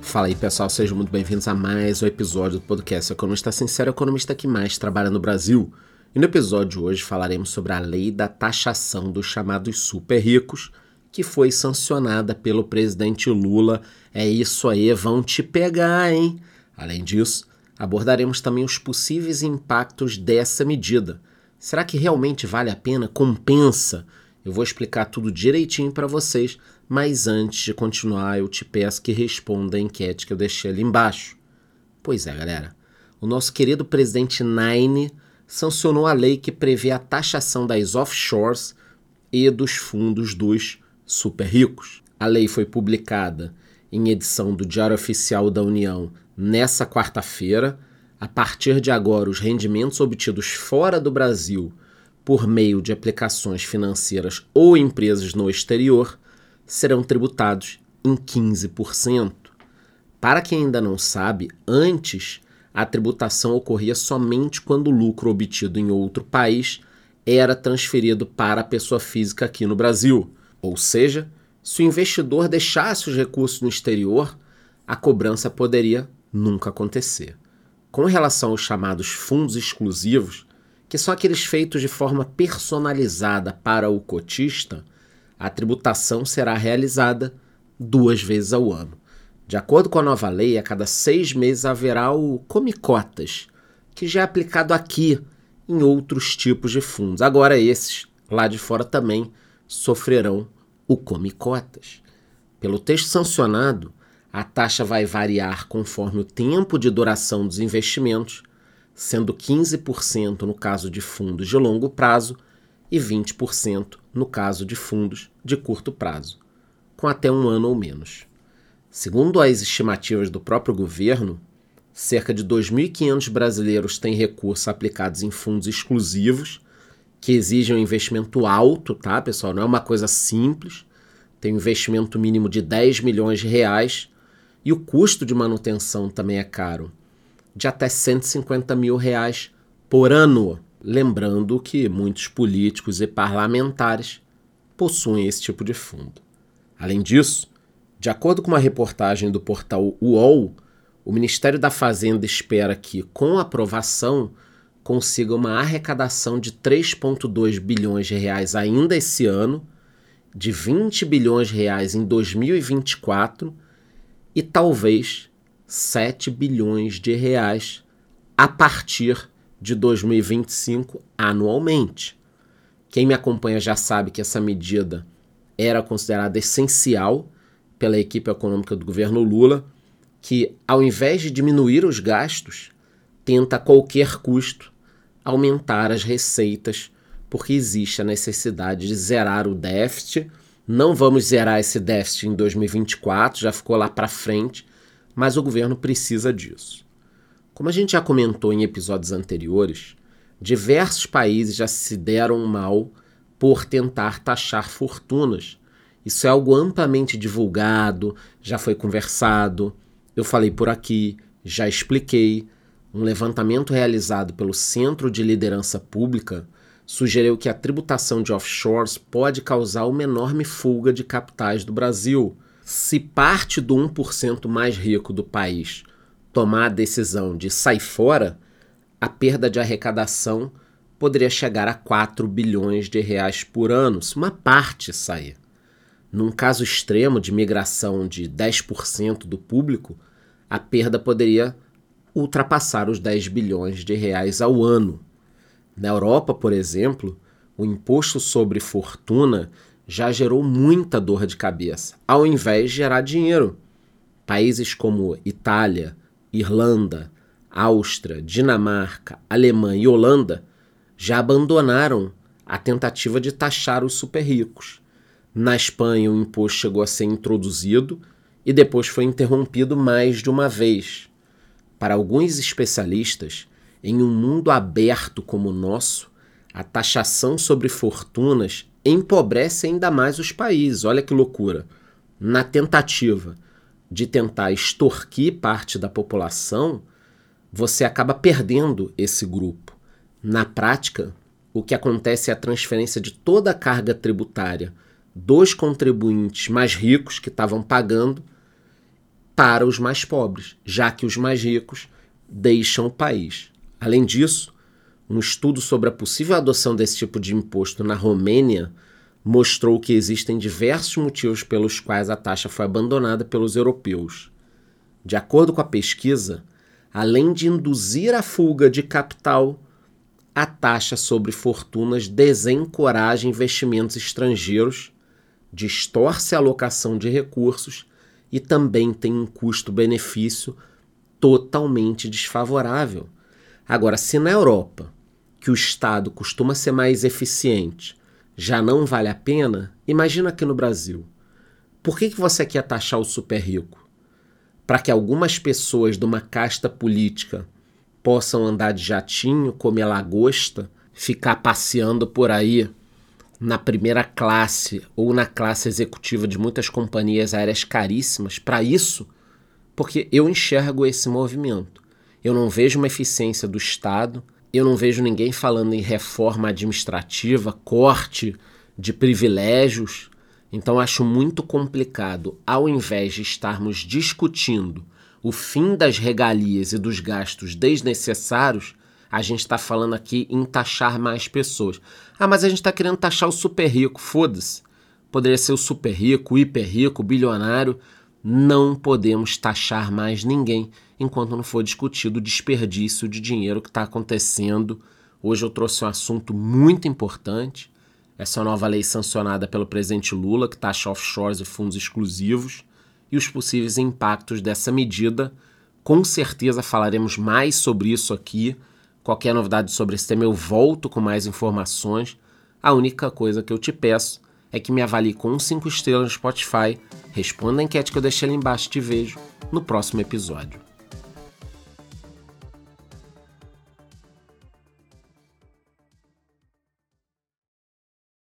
Fala aí pessoal, sejam muito bem-vindos a mais um episódio do podcast Economista Sincero, economista que mais trabalha no Brasil. E no episódio de hoje falaremos sobre a lei da taxação dos chamados super ricos, que foi sancionada pelo presidente Lula. É isso aí, vão te pegar, hein? Além disso, abordaremos também os possíveis impactos dessa medida. Será que realmente vale a pena? Compensa? Eu vou explicar tudo direitinho para vocês, mas antes de continuar, eu te peço que responda a enquete que eu deixei ali embaixo. Pois é, galera. O nosso querido presidente Nine sancionou a lei que prevê a taxação das offshores e dos fundos dos super ricos. A lei foi publicada em edição do Diário Oficial da União nessa quarta-feira. A partir de agora, os rendimentos obtidos fora do Brasil por meio de aplicações financeiras ou empresas no exterior serão tributados em 15%. Para quem ainda não sabe, antes a tributação ocorria somente quando o lucro obtido em outro país era transferido para a pessoa física aqui no Brasil. Ou seja, se o investidor deixasse os recursos no exterior, a cobrança poderia nunca acontecer. Com relação aos chamados fundos exclusivos, que são aqueles feitos de forma personalizada para o cotista, a tributação será realizada duas vezes ao ano. De acordo com a nova lei, a cada seis meses haverá o Comicotas, que já é aplicado aqui em outros tipos de fundos. Agora, esses lá de fora também sofrerão o Comicotas. Pelo texto sancionado, a taxa vai variar conforme o tempo de duração dos investimentos sendo 15% no caso de fundos de longo prazo e 20% no caso de fundos de curto prazo, com até um ano ou menos. Segundo as estimativas do próprio governo, cerca de 2.500 brasileiros têm recursos aplicados em fundos exclusivos, que exigem um investimento alto, tá, pessoal? Não é uma coisa simples. Tem um investimento mínimo de 10 milhões de reais e o custo de manutenção também é caro de até 150 mil reais por ano. Lembrando que muitos políticos e parlamentares possuem esse tipo de fundo. Além disso, de acordo com uma reportagem do portal UOL, o Ministério da Fazenda espera que, com aprovação, consiga uma arrecadação de 3,2 bilhões de reais ainda esse ano, de 20 bilhões de reais em 2024 e talvez 7 bilhões de reais a partir de 2025 anualmente. Quem me acompanha já sabe que essa medida era considerada essencial pela equipe econômica do governo Lula, que ao invés de diminuir os gastos, tenta a qualquer custo aumentar as receitas, porque existe a necessidade de zerar o déficit. Não vamos zerar esse déficit em 2024, já ficou lá para frente, mas o governo precisa disso. Como a gente já comentou em episódios anteriores, diversos países já se deram mal por tentar taxar fortunas. Isso é algo amplamente divulgado, já foi conversado, eu falei por aqui, já expliquei. Um levantamento realizado pelo Centro de Liderança Pública sugeriu que a tributação de offshores pode causar uma enorme fuga de capitais do Brasil se parte do 1% mais rico do país tomar a decisão de sair fora, a perda de arrecadação poderia chegar a 4 bilhões de reais por ano, se uma parte sair. Num caso extremo de migração de 10% do público, a perda poderia ultrapassar os 10 bilhões de reais ao ano. Na Europa, por exemplo, o imposto sobre fortuna já gerou muita dor de cabeça, ao invés de gerar dinheiro. Países como Itália, Irlanda, Áustria, Dinamarca, Alemanha e Holanda já abandonaram a tentativa de taxar os super ricos. Na Espanha, o imposto chegou a ser introduzido e depois foi interrompido mais de uma vez. Para alguns especialistas, em um mundo aberto como o nosso, a taxação sobre fortunas empobrece ainda mais os países. Olha que loucura. Na tentativa de tentar extorquir parte da população, você acaba perdendo esse grupo. Na prática, o que acontece é a transferência de toda a carga tributária dos contribuintes mais ricos que estavam pagando para os mais pobres, já que os mais ricos deixam o país. Além disso, um estudo sobre a possível adoção desse tipo de imposto na Romênia mostrou que existem diversos motivos pelos quais a taxa foi abandonada pelos europeus. De acordo com a pesquisa, além de induzir a fuga de capital, a taxa sobre fortunas desencoraja investimentos estrangeiros, distorce a alocação de recursos e também tem um custo-benefício totalmente desfavorável. Agora, se na Europa, que o Estado costuma ser mais eficiente, já não vale a pena, imagina aqui no Brasil. Por que, que você quer taxar o super rico? Para que algumas pessoas de uma casta política possam andar de jatinho, comer lagosta, ficar passeando por aí na primeira classe ou na classe executiva de muitas companhias aéreas caríssimas para isso, porque eu enxergo esse movimento. Eu não vejo uma eficiência do Estado, eu não vejo ninguém falando em reforma administrativa, corte de privilégios. Então acho muito complicado, ao invés de estarmos discutindo o fim das regalias e dos gastos desnecessários, a gente está falando aqui em taxar mais pessoas. Ah, mas a gente está querendo taxar o super rico, foda-se. Poderia ser o super rico, o hiper rico, o bilionário. Não podemos taxar mais ninguém enquanto não for discutido o desperdício de dinheiro que está acontecendo. Hoje eu trouxe um assunto muito importante. Essa nova lei sancionada pelo presidente Lula, que taxa offshores e fundos exclusivos e os possíveis impactos dessa medida. Com certeza falaremos mais sobre isso aqui. Qualquer novidade sobre esse tema eu volto com mais informações. A única coisa que eu te peço é que me avalie com 5 estrelas no Spotify, responda a enquete que eu deixei ali embaixo e te vejo no próximo episódio.